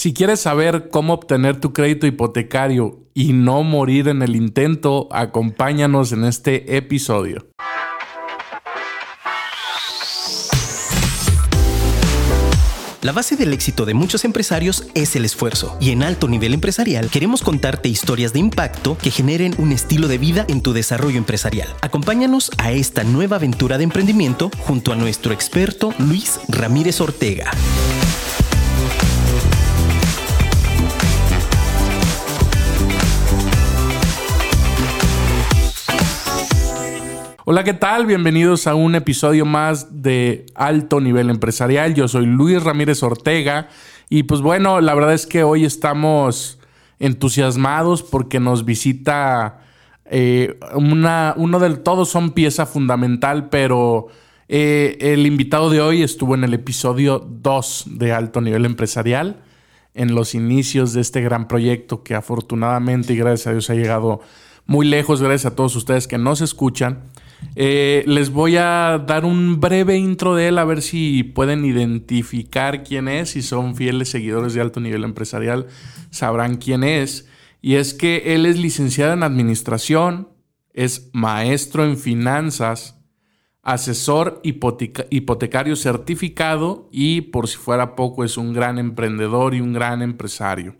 Si quieres saber cómo obtener tu crédito hipotecario y no morir en el intento, acompáñanos en este episodio. La base del éxito de muchos empresarios es el esfuerzo y en alto nivel empresarial queremos contarte historias de impacto que generen un estilo de vida en tu desarrollo empresarial. Acompáñanos a esta nueva aventura de emprendimiento junto a nuestro experto Luis Ramírez Ortega. Hola, ¿qué tal? Bienvenidos a un episodio más de Alto Nivel Empresarial. Yo soy Luis Ramírez Ortega y pues bueno, la verdad es que hoy estamos entusiasmados porque nos visita eh, una, uno del todos son pieza fundamental, pero eh, el invitado de hoy estuvo en el episodio 2 de Alto Nivel Empresarial, en los inicios de este gran proyecto que afortunadamente y gracias a Dios ha llegado muy lejos, gracias a todos ustedes que nos escuchan. Eh, les voy a dar un breve intro de él a ver si pueden identificar quién es. Si son fieles seguidores de alto nivel empresarial, sabrán quién es. Y es que él es licenciado en administración, es maestro en finanzas, asesor hipotecario certificado y por si fuera poco es un gran emprendedor y un gran empresario.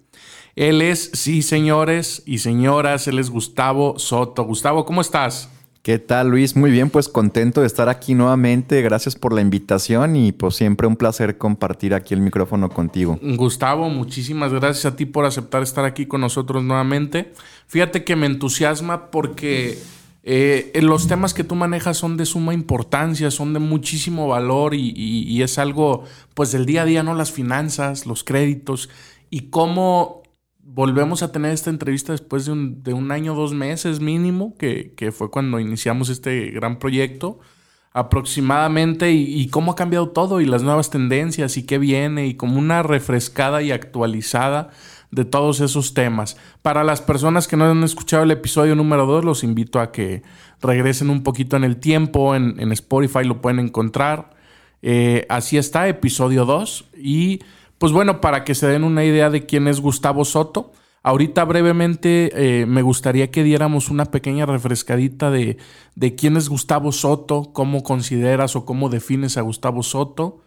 Él es, sí señores y señoras, él es Gustavo Soto. Gustavo, ¿cómo estás? ¿Qué tal Luis? Muy bien, pues contento de estar aquí nuevamente. Gracias por la invitación y pues siempre un placer compartir aquí el micrófono contigo. Gustavo, muchísimas gracias a ti por aceptar estar aquí con nosotros nuevamente. Fíjate que me entusiasma porque eh, los temas que tú manejas son de suma importancia, son de muchísimo valor y, y es algo pues del día a día, ¿no? Las finanzas, los créditos y cómo volvemos a tener esta entrevista después de un, de un año, dos meses mínimo, que, fue cuando iniciamos este gran proyecto aproximadamente y, cómo ha cambiado todo y las nuevas tendencias y qué viene y como una refrescada y actualizada de todos esos temas. Para las personas que no han escuchado el episodio número 2, los invito a que regresen un poquito en el tiempo, en, Spotify lo pueden encontrar. Eh, así está, episodio 2 y pues bueno, para que se den una idea de quién es Gustavo Soto, ahorita brevemente eh, me gustaría que diéramos una pequeña refrescadita de, de quién es Gustavo Soto, cómo consideras o cómo defines a Gustavo Soto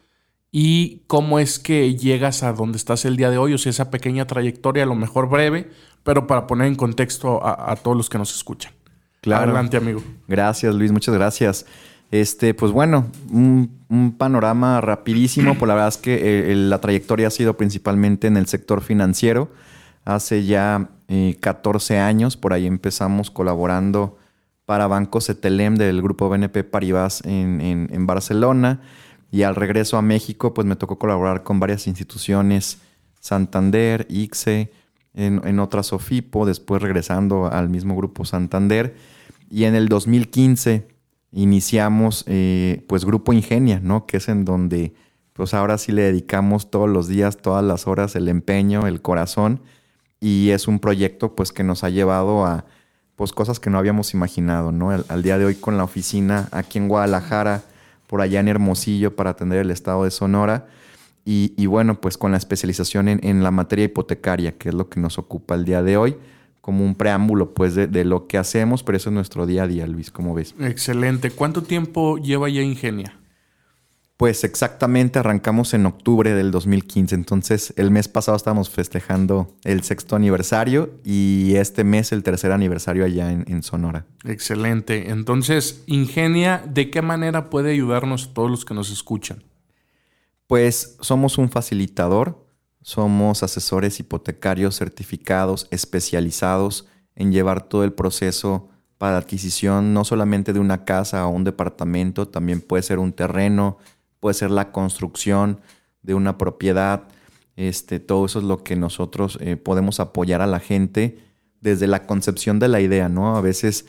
y cómo es que llegas a donde estás el día de hoy, o sea, esa pequeña trayectoria, a lo mejor breve, pero para poner en contexto a, a todos los que nos escuchan. Claro. Adelante, amigo. Gracias, Luis, muchas gracias. Este, pues bueno, un, panorama rapidísimo, pues la verdad es que eh, la trayectoria ha sido principalmente en el sector financiero. Hace ya 14 eh, años, por ahí empezamos colaborando para Banco CTLM del grupo BNP Paribas en, Barcelona. Y al regreso a México, pues me tocó colaborar con varias instituciones, Santander, ICSE, en, en otras SOFIPO, después regresando al mismo grupo Santander. Y en el 2015 iniciamos eh, pues Grupo Ingenia, ¿no? Que es en donde pues ahora sí le dedicamos todos los días, todas las horas, el empeño, el corazón. Y es un proyecto pues que nos ha llevado a pues cosas que no habíamos imaginado, ¿no? Al, día de hoy con la oficina aquí en Guadalajara, por allá en Hermosillo para atender el estado de Sonora. Y, bueno, pues con la especialización en, en la materia hipotecaria, que es lo que nos ocupa el día de hoy como un preámbulo pues de, lo que hacemos, pero eso es nuestro día a día, Luis, como ves. Excelente. ¿Cuánto tiempo lleva ya Ingenia? Pues exactamente arrancamos en octubre del 2015, entonces el mes pasado estábamos festejando el sexto aniversario y este mes el tercer aniversario allá en, en Sonora. Excelente. Entonces, Ingenia, ¿de qué manera puede ayudarnos todos los que nos escuchan? Pues somos un facilitador somos asesores hipotecarios certificados, especializados en llevar todo el proceso para adquisición no solamente de una casa o un departamento, también puede ser un terreno, puede ser la construcción de una propiedad. Este, todo eso es lo que nosotros eh, podemos apoyar a la gente desde la concepción de la idea, ¿no? A veces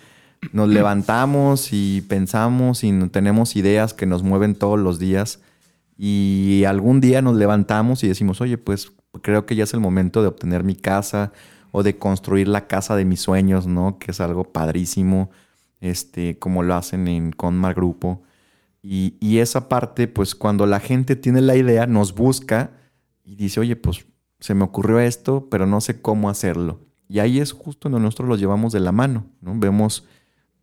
nos levantamos y pensamos y tenemos ideas que nos mueven todos los días y algún día nos levantamos y decimos, oye, pues creo que ya es el momento de obtener mi casa o de construir la casa de mis sueños, ¿no? Que es algo padrísimo, este, como lo hacen en Conmar Grupo. Y, esa parte, pues cuando la gente tiene la idea, nos busca y dice, oye, pues se me ocurrió esto, pero no sé cómo hacerlo. Y ahí es justo donde nosotros lo llevamos de la mano, ¿no? Vemos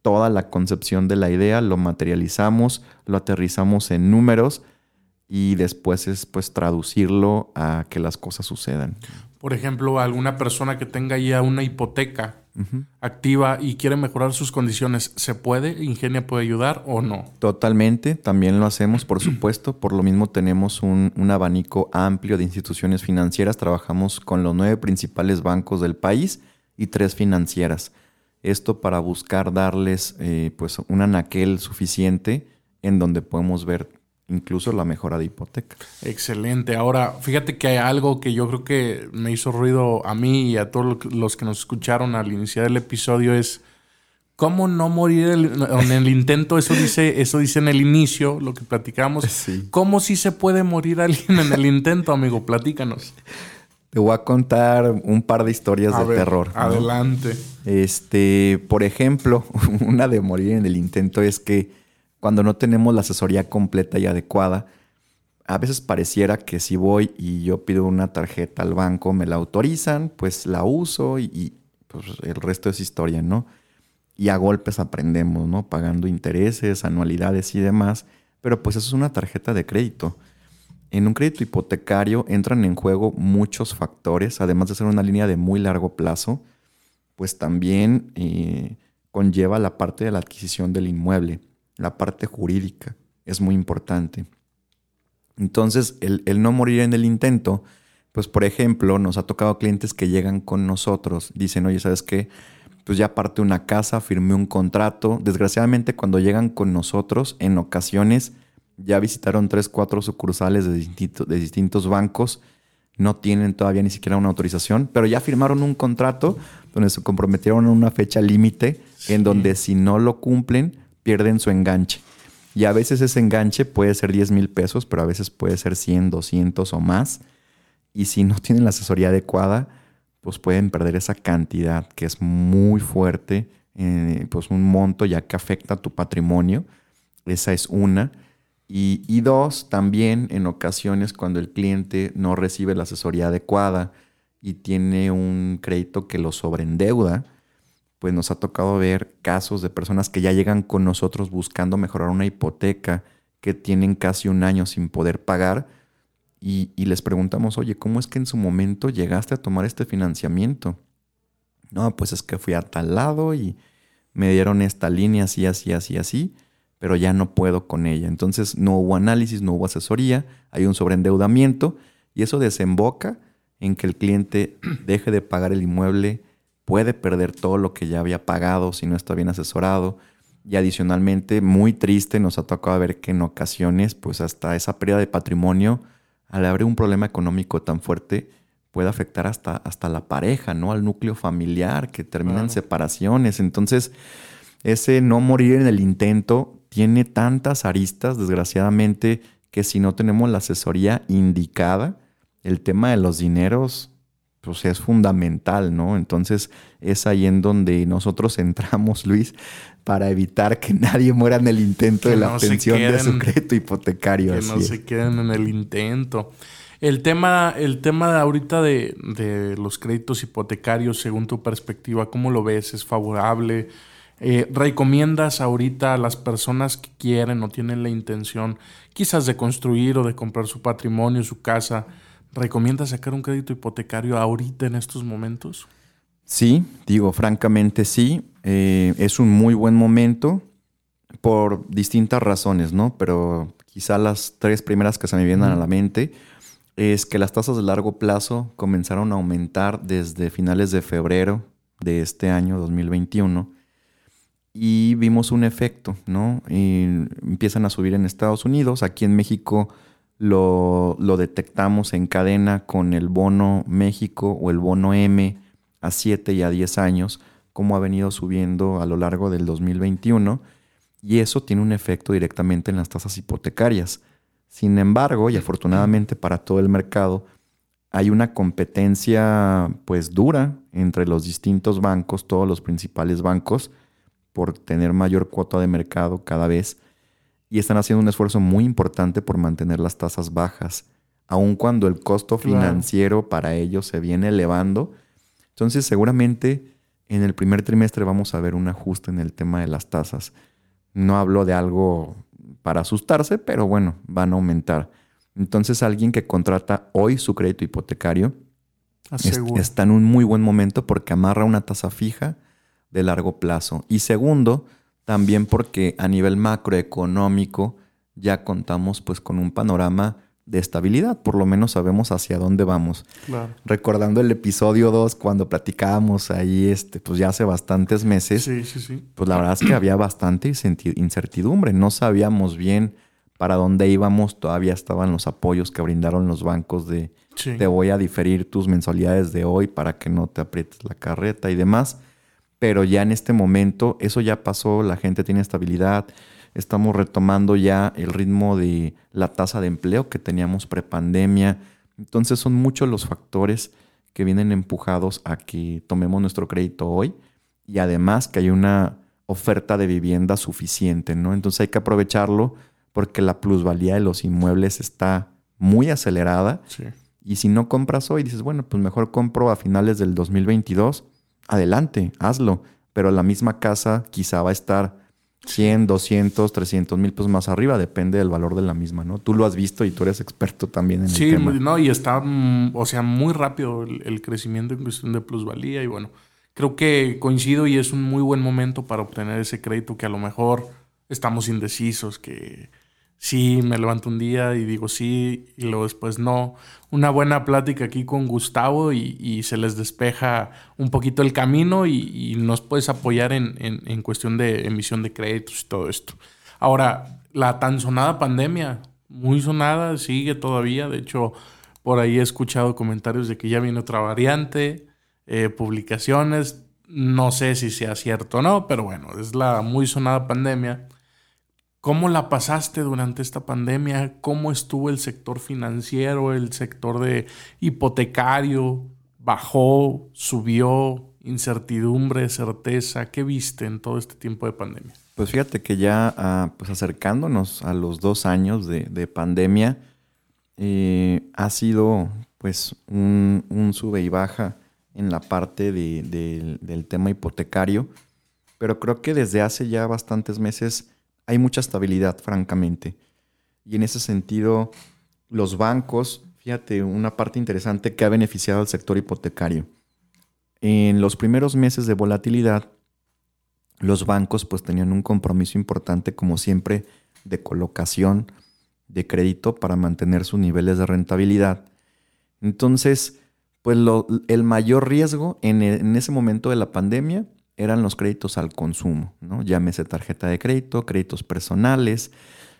toda la concepción de la idea, lo materializamos, lo aterrizamos en números y después es pues traducirlo a que las cosas sucedan. Por ejemplo, alguna persona que tenga ya una hipoteca activa y quiere mejorar sus condiciones, ¿se puede? ¿Ingenia puede ayudar o no? Totalmente, también lo hacemos, por supuesto. Por lo mismo tenemos un, abanico amplio de instituciones financieras. Trabajamos con los nueve principales bancos del país y tres financieras. Esto para buscar darles eh, pues un anaquel suficiente en donde podemos ver incluso la mejora de hipoteca. Excelente. Ahora, fíjate que hay algo que yo creo que me hizo ruido a mí y a todos los que nos escucharon al iniciar el episodio es cómo no morir en el intento. Eso dice, eso dice en el inicio, lo que platicamos. ¿Cómo sí se puede morir alguien en el intento, amigo? Platícanos. Te voy a contar un par de historias de terror. Adelante. Este, por ejemplo, una de morir en el intento es que cuando no tenemos la asesoría completa y adecuada, a veces pareciera que si voy y yo pido una tarjeta al banco, me la autorizan, pues la uso y, pues el resto es historia, ¿no? Y a golpes aprendemos, ¿no? Pagando intereses, anualidades y demás, pero pues eso es una tarjeta de crédito. En un crédito hipotecario entran en juego muchos factores, además de ser una línea de muy largo plazo, pues también eh, conlleva la parte de la adquisición del inmueble la parte jurídica es muy importante. Entonces, el, no morir en el intento, pues por ejemplo, nos ha tocado clientes que llegan con nosotros, dicen, oye, ¿sabes qué? Pues ya parte una casa, firmé un contrato. Desgraciadamente, cuando llegan con nosotros, en ocasiones ya visitaron tres, cuatro sucursales de, de distintos bancos, no tienen todavía ni siquiera una autorización, pero ya firmaron un contrato donde se comprometieron a una fecha límite en donde si no lo cumplen, pierden su enganche. Y a veces ese enganche puede ser 10 mil pesos, pero a veces puede ser 100, 200 o más. Y si no tienen la asesoría adecuada, pues pueden perder esa cantidad que es muy fuerte, eh, pues un monto ya que afecta a tu patrimonio. Esa es una. Y, y dos, también en ocasiones cuando el cliente no recibe la asesoría adecuada y tiene un crédito que lo sobreendeuda, pues nos ha tocado ver casos de personas que ya llegan con nosotros buscando mejorar una hipoteca, que tienen casi un año sin poder pagar, y, les preguntamos, oye, ¿cómo es que en su momento llegaste a tomar este financiamiento? No, pues es que fui a tal lado y me dieron esta línea así, así, así, así, pero ya no puedo con ella. Entonces no hubo análisis, no hubo asesoría, hay un sobreendeudamiento y eso desemboca en que el cliente deje de pagar el inmueble puede perder todo lo que ya había pagado si no está bien asesorado. Y adicionalmente, muy triste, nos ha tocado ver que en ocasiones, pues hasta esa pérdida de patrimonio, al haber un problema económico tan fuerte, puede afectar hasta, hasta la pareja, ¿no? Al núcleo familiar, que terminan separaciones. Entonces, ese no morir en el intento tiene tantas aristas, desgraciadamente, que si no tenemos la asesoría indicada, el tema de los dineros pues es fundamental, ¿no? Entonces es ahí en donde nosotros entramos, Luis, para evitar que nadie muera en el intento de la obtención de su crédito hipotecario. Que no se queden en el intento. El tema, el tema de ahorita de, de, los créditos hipotecarios, según tu perspectiva, ¿cómo lo ves? ¿Es favorable? Eh, ¿Recomiendas ahorita a las personas que quieren o tienen la intención quizás de construir o de comprar su patrimonio, su casa, ¿Recomiendas sacar un crédito hipotecario ahorita en estos momentos? Sí, digo, francamente sí. Eh, es un muy buen momento por distintas razones, ¿no? Pero quizá las tres primeras que se me vienen a la mente es que las tasas de largo plazo comenzaron a aumentar desde finales de febrero de este año 2021 y vimos un efecto, ¿no? Y empiezan a subir en Estados Unidos, aquí en México lo, detectamos en cadena con el bono México o el bono M a 7 y a 10 años, como ha venido subiendo a lo largo del 2021, y eso tiene un efecto directamente en las tasas hipotecarias. Sin embargo, y afortunadamente para todo el mercado, hay una competencia pues dura entre los distintos bancos, todos los principales bancos, por tener mayor cuota de mercado cada vez y están haciendo un esfuerzo muy importante por mantener las tasas bajas. aun cuando el costo financiero para ellos se viene elevando. Entonces, seguramente en el primer trimestre vamos a ver un ajuste en el tema de las tasas. No hablo de algo para asustarse, pero bueno, van a aumentar. Entonces, alguien que contrata hoy su crédito hipotecario está en un muy buen momento porque amarra una tasa fija de largo plazo. Y segundo, también porque a nivel macroeconómico ya contamos pues con un panorama de estabilidad, por lo menos sabemos hacia dónde vamos. Recordando el episodio 2 cuando platicábamos ahí este pues ya hace bastantes meses. Pues la verdad es que había bastante incertidumbre, no sabíamos bien para dónde íbamos, todavía estaban los apoyos que brindaron los bancos de te voy a diferir tus mensualidades de hoy para que no te aprietes la carreta y demás. Pero ya en este momento eso ya pasó, la gente tiene estabilidad, estamos retomando ya el ritmo de la tasa de empleo que teníamos prepandemia. Entonces son muchos los factores que vienen empujados a que tomemos nuestro crédito hoy y además que hay una oferta de vivienda suficiente, ¿no? Entonces hay que aprovecharlo porque la plusvalía de los inmuebles está muy acelerada. Y si no compras hoy, dices, bueno, pues mejor compro a finales del 2022, adelante, hazlo. Pero la misma casa quizá va a estar 100, 200, 300 mil pesos más arriba, depende del valor de la misma, ¿no? Tú lo has visto y tú eres experto también en el tema. Sí, no, y está, mm, o sea, muy rápido el, crecimiento en cuestión de plusvalía y bueno, creo que coincido y es un muy buen momento para obtener ese crédito que a lo mejor estamos indecisos, que sí, me levanto un día y digo sí, y luego después no. Una buena plática aquí con Gustavo y, se les despeja un poquito el camino y, nos puedes apoyar en, en, cuestión de emisión de créditos y todo esto. Ahora, la tan sonada pandemia, muy sonada, sigue todavía. De hecho, por ahí he escuchado comentarios de que ya viene otra variante, eh, publicaciones. No sé si sea cierto o no, pero bueno, es la muy sonada pandemia ¿Cómo la pasaste durante esta pandemia? ¿Cómo estuvo el sector financiero, el sector de hipotecario? ¿Bajó, subió? ¿Incertidumbre, certeza? ¿Qué viste en todo este tiempo de pandemia? Pues fíjate que ya ah, pues acercándonos a los dos años de, pandemia, eh, ha sido pues un, sube y baja en la parte del tema hipotecario, pero creo que desde hace ya bastantes meses hay mucha estabilidad, francamente. Y en ese sentido, los bancos, fíjate, una parte interesante que ha beneficiado al sector hipotecario. En los primeros meses de volatilidad, los bancos pues tenían un compromiso importante, como siempre, de colocación de crédito para mantener sus niveles de rentabilidad. Entonces, pues el mayor riesgo en, en ese momento de la pandemia eran los créditos al consumo, ¿no? Llámese tarjeta de crédito, créditos personales.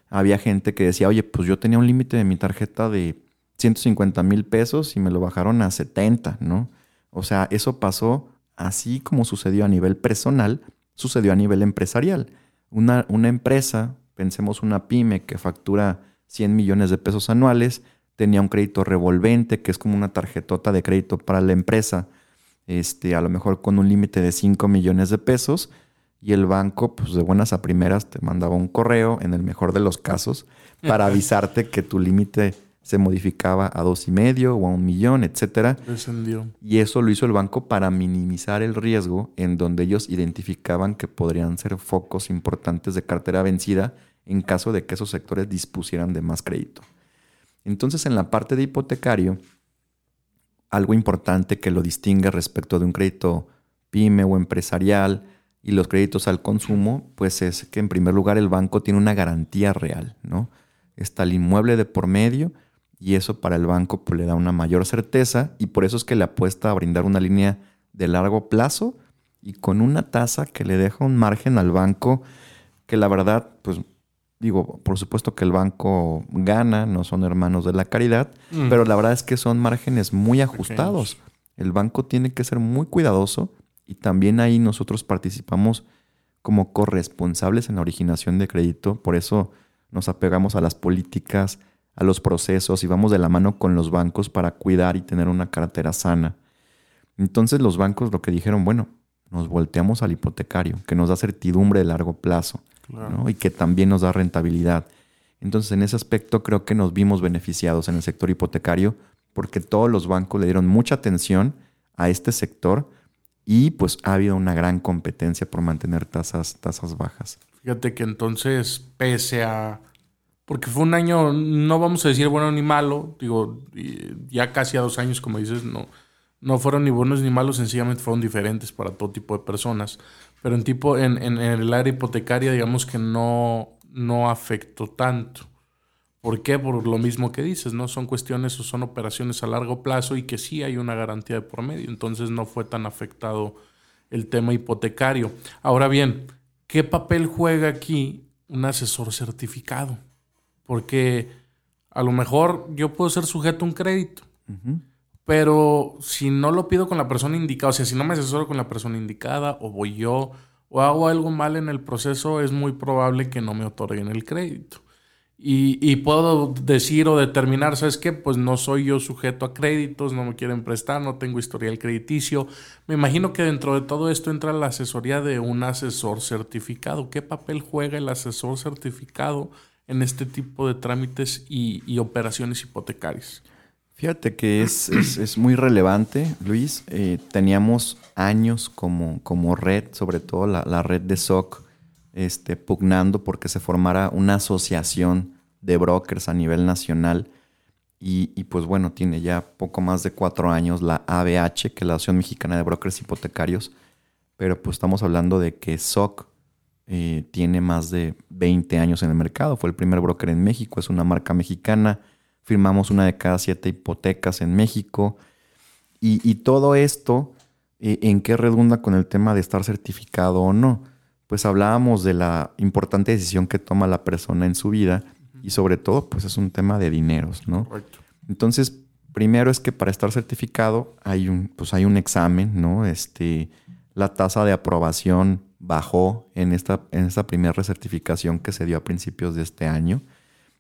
Había gente que decía, oye, pues yo tenía un límite de mi tarjeta de 150 mil pesos y me lo bajaron a 70, ¿no? O sea, eso pasó así como sucedió a nivel personal, sucedió a nivel empresarial. Una, una empresa, pensemos una pyme que factura 100 millones de pesos anuales, tenía un crédito revolvente, que es como una tarjetota de crédito para la empresa este, a lo mejor con un límite de 5 millones de pesos, y el banco, pues de buenas a primeras, te mandaba un correo, en el mejor de los casos, para avisarte que tu límite se modificaba a dos y medio o a un millón, etcétera. Descendió. Y eso lo hizo el banco para minimizar el riesgo en donde ellos identificaban que podrían ser focos importantes de cartera vencida en caso de que esos sectores dispusieran de más crédito. Entonces, en la parte de hipotecario, algo importante que lo distingue respecto de un crédito pyme o empresarial y los créditos al consumo, pues es que en primer lugar el banco tiene una garantía real, ¿no? Está el inmueble de por medio y eso para el banco pues, le da una mayor certeza y por eso es que le apuesta a brindar una línea de largo plazo y con una tasa que le deja un margen al banco que la verdad pues Digo, por supuesto que el banco gana, no son hermanos de la caridad, mm. pero la verdad es que son márgenes muy ajustados. El banco tiene que ser muy cuidadoso y también ahí nosotros participamos como corresponsables en la originación de crédito. Por eso nos apegamos a las políticas, a los procesos y vamos de la mano con los bancos para cuidar y tener una cartera sana. Entonces los bancos lo que dijeron, bueno, nos volteamos al hipotecario, que nos da certidumbre de largo plazo y que también nos da rentabilidad. Entonces, en ese aspecto creo que nos vimos beneficiados en el sector hipotecario porque todos los bancos le dieron mucha atención a este sector y pues ha habido una gran competencia por mantener tasas, tasas bajas. Fíjate que entonces, pese a... Porque fue un año, no vamos a decir bueno ni malo, digo, ya casi a dos años, como dices, no, no fueron ni buenos ni malos, sencillamente fueron diferentes para todo tipo de personas. Pero en, tipo, en, en, el área hipotecaria, digamos que no, no afectó tanto. ¿Por qué? Por lo mismo que dices, ¿no? Son cuestiones o son operaciones a largo plazo y que sí hay una garantía de por medio. Entonces no fue tan afectado el tema hipotecario. Ahora bien, ¿qué papel juega aquí un asesor certificado? Porque a lo mejor yo puedo ser sujeto a un crédito, pero si no lo pido con la persona indicada, o sea, si no me asesoro con la persona indicada o voy yo o hago algo mal en el proceso, es muy probable que no me otorguen el crédito. Y, puedo decir o determinar, ¿sabes qué? Pues no soy yo sujeto a créditos, no me quieren prestar, no tengo historial crediticio. Me imagino que dentro de todo esto entra la asesoría de un asesor certificado. ¿Qué papel juega el asesor certificado en este tipo de trámites y, operaciones hipotecarias? Fíjate que es, muy relevante, Luis. Eh, teníamos años como, como red, sobre todo la, la red de SOC este, pugnando porque se formara una asociación de brokers a nivel nacional. Y, pues bueno, tiene ya poco más de cuatro años la ABH, que es la Asociación Mexicana de Brokers Hipotecarios. Pero pues estamos hablando de que SOC eh, tiene más de 20 años en el mercado. Fue el primer broker en México, es una marca mexicana. Firmamos una de cada siete hipotecas en México. Y, todo esto, eh, ¿en qué redunda con el tema de estar certificado o no? pues hablábamos de la importante decisión que toma la persona en su vida y sobre todo pues es un tema de dineros, ¿no? Entonces, primero es que para estar certificado hay un, pues hay un examen, ¿no? Este, la tasa de aprobación bajó en esta, en esta primera recertificación que se dio a principios de este año.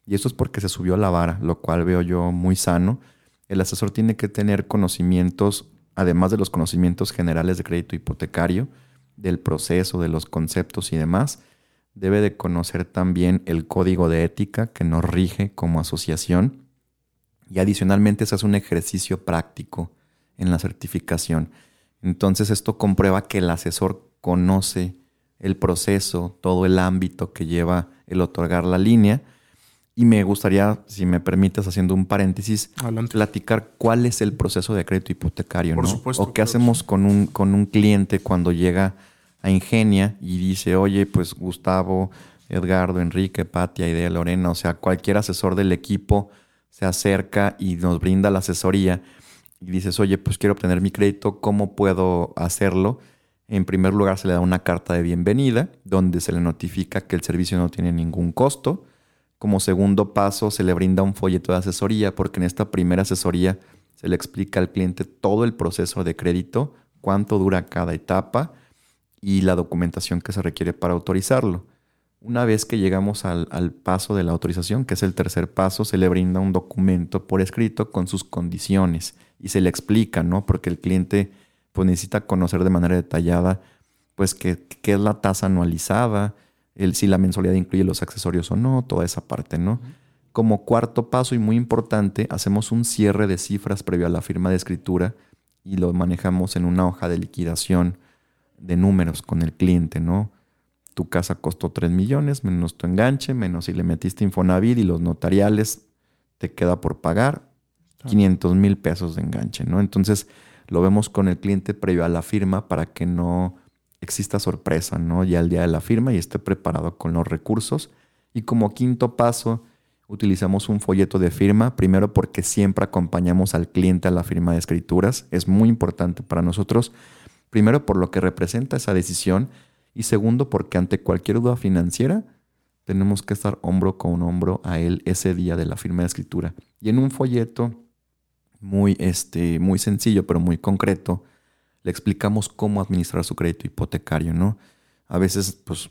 Y eso es porque se subió la vara, lo cual veo yo muy sano. El asesor tiene que tener conocimientos, además de los conocimientos generales de crédito hipotecario, del proceso, de los conceptos y demás, debe de conocer también el código de ética que nos rige como asociación y adicionalmente se hace un ejercicio práctico en la certificación. Entonces esto comprueba que el asesor conoce el proceso, todo el ámbito que lleva el otorgar la línea. Y me gustaría, si me permites, haciendo un paréntesis, platicar cuál es el proceso de crédito hipotecario, Por ¿no? Supuesto, o qué hacemos con un, con un cliente cuando llega a Ingenia y dice, oye, pues Gustavo, Edgardo, Enrique, Patia, Idea, Lorena, o sea, cualquier asesor del equipo se acerca y nos brinda la asesoría y dices, oye, pues quiero obtener mi crédito, ¿cómo puedo hacerlo? En primer lugar, se le da una carta de bienvenida donde se le notifica que el servicio no tiene ningún costo. Como segundo paso, se le brinda un folleto de asesoría porque en esta primera asesoría se le explica al cliente todo el proceso de crédito, cuánto dura cada etapa, y la documentación que se requiere para autorizarlo. Una vez que llegamos al, paso de la autorización, que es el tercer paso, se le brinda un documento por escrito con sus condiciones y se le explica, ¿no? Porque el cliente pues, necesita conocer de manera detallada pues qué, es la tasa anualizada, el, si la mensualidad incluye los accesorios o no, toda esa parte, ¿no? Como cuarto paso y muy importante, hacemos un cierre de cifras previo a la firma de escritura y lo manejamos en una hoja de liquidación de números con el cliente, ¿no? Tu casa costó 3 millones, menos tu enganche, menos si le metiste Infonavit y los notariales, te queda por pagar 500 mil pesos de enganche, ¿no? Entonces lo vemos con el cliente previo a la firma para que no exista sorpresa, ¿no? Ya el día de la firma y esté preparado con los recursos. Y como quinto paso, utilizamos un folleto de firma, primero porque siempre acompañamos al cliente a la firma de escrituras, es muy importante para nosotros Primero por lo que representa esa decisión y segundo porque ante cualquier duda financiera tenemos que estar hombro con hombro a él ese día de la firma de escritura. Y en un folleto muy, este, muy sencillo pero muy concreto le explicamos cómo administrar su crédito hipotecario, ¿no? A veces, pues,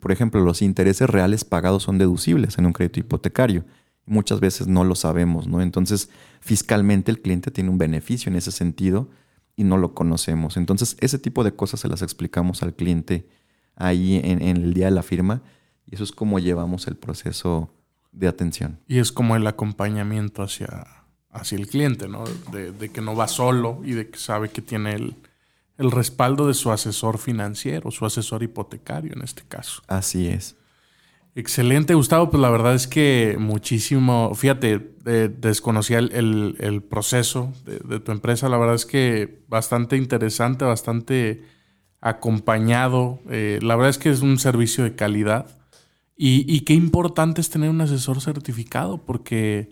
por ejemplo, los intereses reales pagados son deducibles en un crédito hipotecario. Muchas veces no lo sabemos, ¿no? Entonces, fiscalmente el cliente tiene un beneficio en ese sentido y no lo conocemos. Entonces, ese tipo de cosas se las explicamos al cliente ahí en, el día de la firma y eso es como llevamos el proceso de atención. Y es como el acompañamiento hacia, hacia el cliente, ¿no? De, que no va solo y de que sabe que tiene el, el respaldo de su asesor financiero, su asesor hipotecario en este caso. Así es. Excelente, Gustavo. Pues la verdad es que muchísimo, fíjate, desconocía el, proceso de, tu empresa. La verdad es que bastante interesante, bastante acompañado. Eh, la verdad es que es un servicio de calidad. Y, y, qué importante es tener un asesor certificado, porque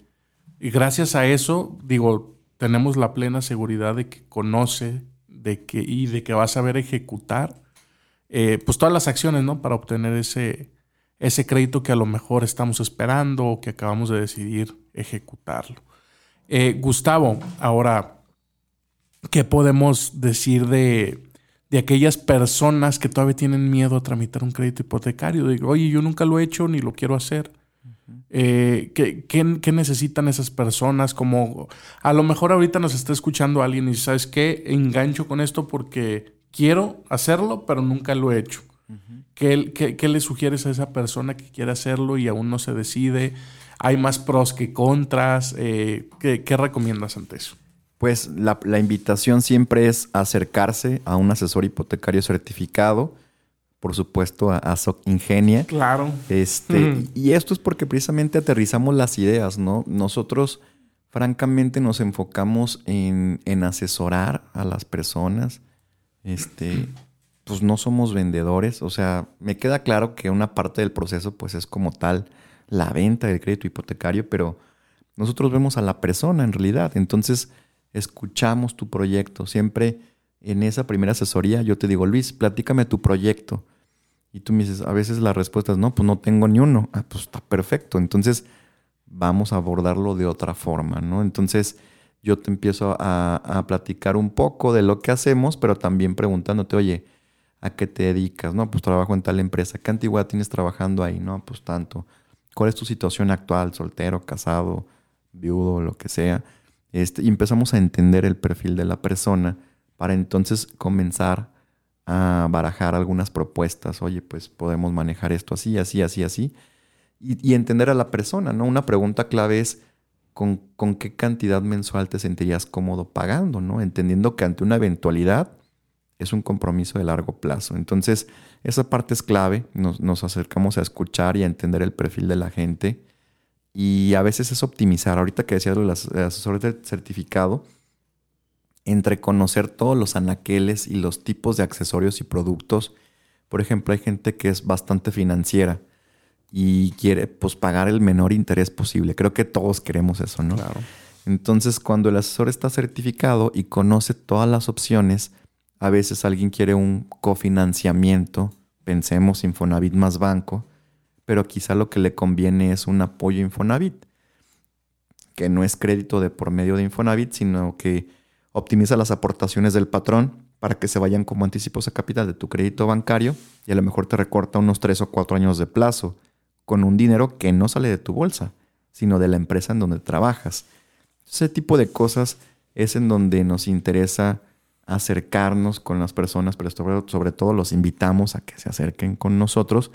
gracias a eso, digo, tenemos la plena seguridad de que conoce de que, y de que va a saber ejecutar eh, pues todas las acciones, ¿no? Para obtener ese, ese crédito que a lo mejor estamos esperando o que acabamos de decidir ejecutarlo. Eh, Gustavo, ahora, ¿qué podemos decir de, aquellas personas que todavía tienen miedo a tramitar un crédito hipotecario? Digo, oye, yo nunca lo he hecho ni lo quiero hacer. Eh, ¿qué, necesitan esas personas? Como a lo mejor ahorita nos está escuchando alguien y sabes qué, engancho con esto porque quiero hacerlo, pero nunca lo he hecho. ¿Qué, le sugieres a esa persona que quiere hacerlo y aún no se decide? ¿Hay más pros que contras? Eh, ¿qué, recomiendas ante eso? Pues la, invitación siempre es acercarse a un asesor hipotecario certificado, por supuesto a, a Soc Ingenia. Claro. Este, Y esto es porque precisamente aterrizamos las ideas, ¿no? Nosotros, francamente, nos enfocamos en, en asesorar a las personas. Este, pues no somos vendedores. O sea, me queda claro que una parte del proceso pues es como tal la venta del crédito hipotecario, pero nosotros vemos a la persona en realidad. Entonces, escuchamos tu proyecto. Siempre en esa primera asesoría yo te digo, Luis, platícame tu proyecto. Y tú me dices, a veces la respuesta es, no, pues no tengo ni uno. Ah, pues está perfecto. Entonces, vamos a abordarlo de otra forma, ¿no? Entonces, yo te empiezo a, a platicar un poco de lo que hacemos, pero también preguntándote, oye, ¿A qué te dedicas? No, pues trabajo en tal empresa. ¿Qué antigüedad tienes trabajando ahí? No, pues tanto. ¿Cuál es tu situación actual? ¿Soltero, casado, viudo, lo que sea? Este, y empezamos a entender el perfil de la persona para entonces comenzar a barajar algunas propuestas. Oye, pues podemos manejar esto así, así, así, así. Y, entender a la persona, ¿no? Una pregunta clave es, ¿con, ¿con, qué cantidad mensual te sentirías cómodo pagando, ¿no? Entendiendo que ante una eventualidad es un compromiso de largo plazo. Entonces, esa parte es clave. Nos, acercamos a escuchar y a entender el perfil de la gente. Y a veces es optimizar. Ahorita que decía del asesor certificado, entre conocer todos los anaqueles y los tipos de accesorios y productos. Por ejemplo, hay gente que es bastante financiera y quiere pues, pagar el menor interés posible. Creo que todos queremos eso, ¿no? Claro. Entonces, cuando el asesor está certificado y conoce todas las opciones, a veces alguien quiere un cofinanciamiento, pensemos Infonavit más banco, pero quizá lo que le conviene es un apoyo Infonavit, que no es crédito de por medio de Infonavit, sino que optimiza las aportaciones del patrón para que se vayan como anticipos a capital de tu crédito bancario y a lo mejor te recorta unos tres o cuatro años de plazo con un dinero que no sale de tu bolsa, sino de la empresa en donde trabajas. Ese tipo de cosas es en donde nos interesa acercarnos con las personas, pero sobre, todo los invitamos a que se acerquen con nosotros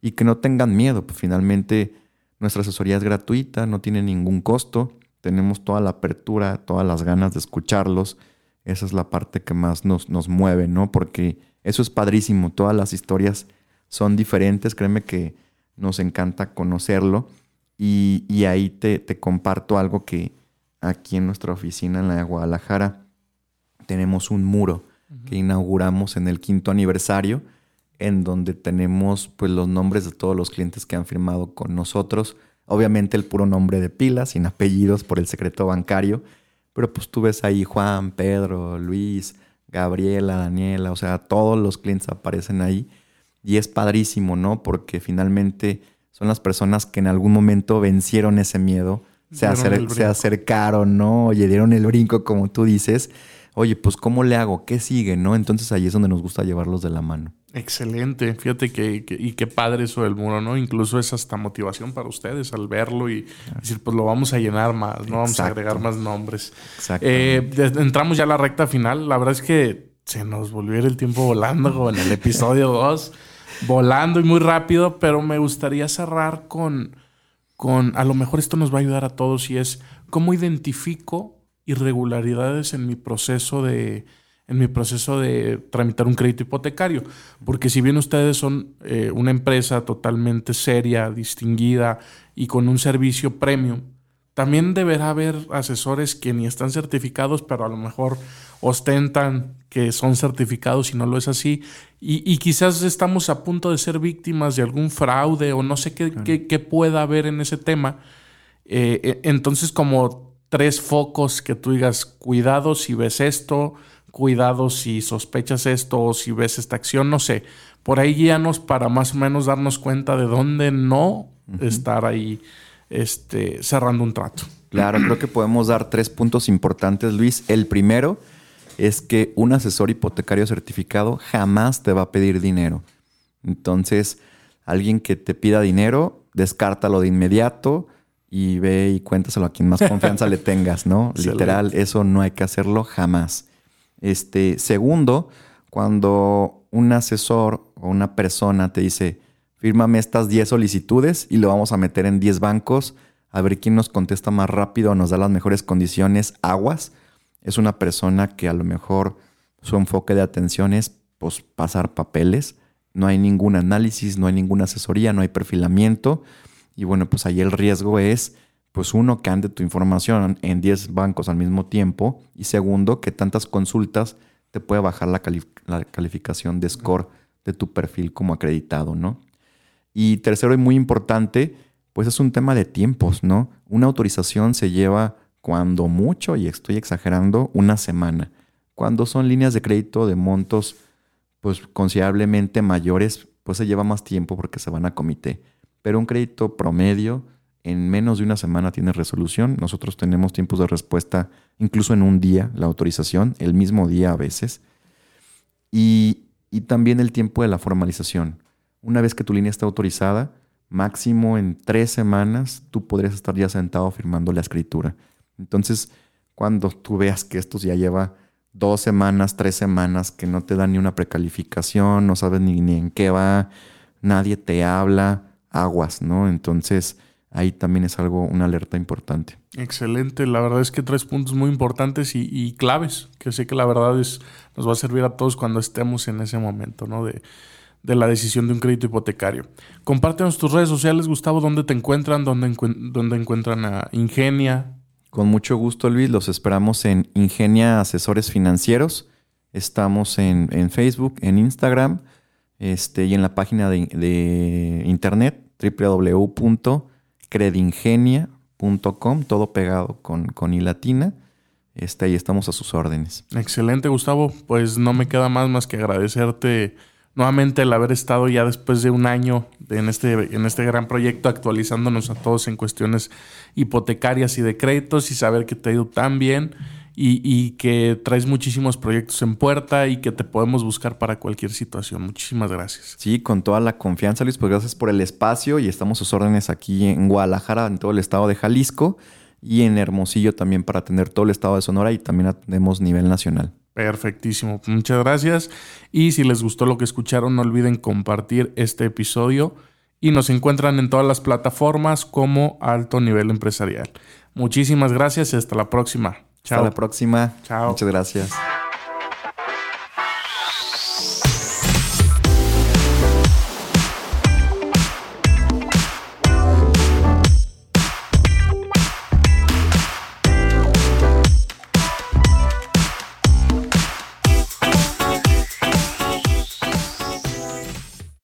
y que no tengan miedo. Pues finalmente nuestra asesoría es gratuita, no tiene ningún costo, tenemos toda la apertura, todas las ganas de escucharlos. Esa es la parte que más nos, nos mueve, ¿no? Porque eso es padrísimo, todas las historias son diferentes, créeme que nos encanta conocerlo y, y ahí te, te comparto algo que aquí en nuestra oficina en la de Guadalajara, tenemos un muro que inauguramos en el quinto aniversario, en donde tenemos pues los nombres de todos los clientes que han firmado con nosotros. Obviamente el puro nombre de pila, sin apellidos por el secreto bancario. Pero pues tú ves ahí Juan, Pedro, Luis, Gabriela, Daniela, o sea, todos los clientes aparecen ahí. Y es padrísimo, ¿no? Porque finalmente son las personas que en algún momento vencieron ese miedo, se, se acercaron, ¿no? Oye, dieron el brinco, como tú dices oye, pues ¿cómo le hago? ¿Qué sigue? ¿No? Entonces ahí es donde nos gusta llevarlos de la mano. Excelente, fíjate que, y qué padre eso del muro, ¿no? Incluso es hasta motivación para ustedes al verlo y decir, pues lo vamos a llenar más, ¿no? Vamos a agregar más nombres. Exacto. Eh, entramos ya a la recta final, la verdad es que se nos volvió el tiempo volando en el episodio 2, volando y muy rápido, pero me gustaría cerrar con con, a lo mejor esto nos va a ayudar a todos y es cómo identifico irregularidades en mi proceso de, en mi proceso de tramitar un crédito hipotecario. Porque si bien ustedes son eh, una empresa totalmente seria, distinguida y con un servicio premium, también deberá haber asesores que ni están certificados, pero a lo mejor ostentan que son certificados y no lo es así. Y, quizás estamos a punto de ser víctimas de algún fraude o no sé qué, pueda haber en ese tema. Eh, e, entonces, como tres focos que tú digas, cuidado si ves esto, cuidado si sospechas esto o si ves esta acción, no sé. Por ahí guíanos para más o menos darnos cuenta de dónde no estar ahí este, cerrando un trato. Claro, creo que podemos dar tres puntos importantes, Luis. El primero es que un asesor hipotecario certificado jamás te va a pedir dinero. Entonces, alguien que te pida dinero, descártalo de inmediato y ve y cuéntaselo a quien más confianza le tengas, ¿no? Literal, eso no hay que hacerlo jamás. Este, segundo, cuando un asesor o una persona te dice, fírmame estas 10 solicitudes y lo vamos a meter en 10 bancos, a ver quién nos contesta más rápido nos da las mejores condiciones, aguas. Es una persona que a lo mejor su enfoque de atención es pues, pasar papeles. No hay ningún análisis, no hay ninguna asesoría, no hay perfilamiento. Y bueno, pues ahí el riesgo es, pues uno, que ande tu información en 10 bancos al mismo tiempo. Y segundo, que tantas consultas te puede bajar la, la calificación de score de tu perfil como acreditado, ¿no? Y tercero y muy importante, pues es un tema de tiempos, ¿no? Una autorización se lleva cuando mucho, y estoy exagerando, una semana. Cuando son líneas de crédito de montos pues considerablemente mayores, pues se lleva más tiempo porque se van a comité. Pero un crédito promedio en menos de una semana tiene resolución. Nosotros tenemos tiempos de respuesta incluso en un día, la autorización, el mismo día a veces. Y, y también el tiempo de la formalización. Una vez que tu línea está autorizada, máximo en tres semanas, tú podrías estar ya sentado firmando la escritura. Entonces, cuando tú veas que esto ya lleva dos semanas, tres semanas, que no te dan ni una precalificación, no sabes ni, ni en qué va, nadie te habla, aguas, ¿no? Entonces, ahí también es algo, una alerta importante. Excelente, la verdad es que tres puntos muy importantes y, y, claves, que sé que la verdad es, nos va a servir a todos cuando estemos en ese momento, ¿no? De, de la decisión de un crédito hipotecario. Compártenos tus redes sociales, Gustavo, dónde te encuentran, dónde, encuentran a Ingenia. Con mucho gusto, Luis. Los esperamos en Ingenia Asesores Financieros. Estamos en, Facebook, en Instagram este, y en la página de, internet www.credingenia.com, todo pegado con, con i. Este, ahí estamos a sus órdenes. Excelente, Gustavo. Pues no me queda más más que agradecerte nuevamente el haber estado ya después de un año en, este, en este gran proyecto actualizándonos a todos en cuestiones hipotecarias y de créditos y saber que te ha ido tan bien y, que traes muchísimos proyectos en puerta y que te podemos buscar para cualquier situación. Muchísimas gracias. Sí, con toda la confianza, Luis, pues gracias por el espacio y estamos a sus órdenes aquí en Guadalajara, en todo el estado de Jalisco y en Hermosillo también para atender todo el estado de Sonora y también atendemos nivel nacional. Perfectísimo. Muchas gracias. Y si les gustó lo que escucharon, no olviden compartir este episodio. Y nos encuentran en todas las plataformas como Alto Nivel Empresarial. Muchísimas gracias y hasta la próxima. Chao. Hasta la próxima. Chao. Muchas gracias.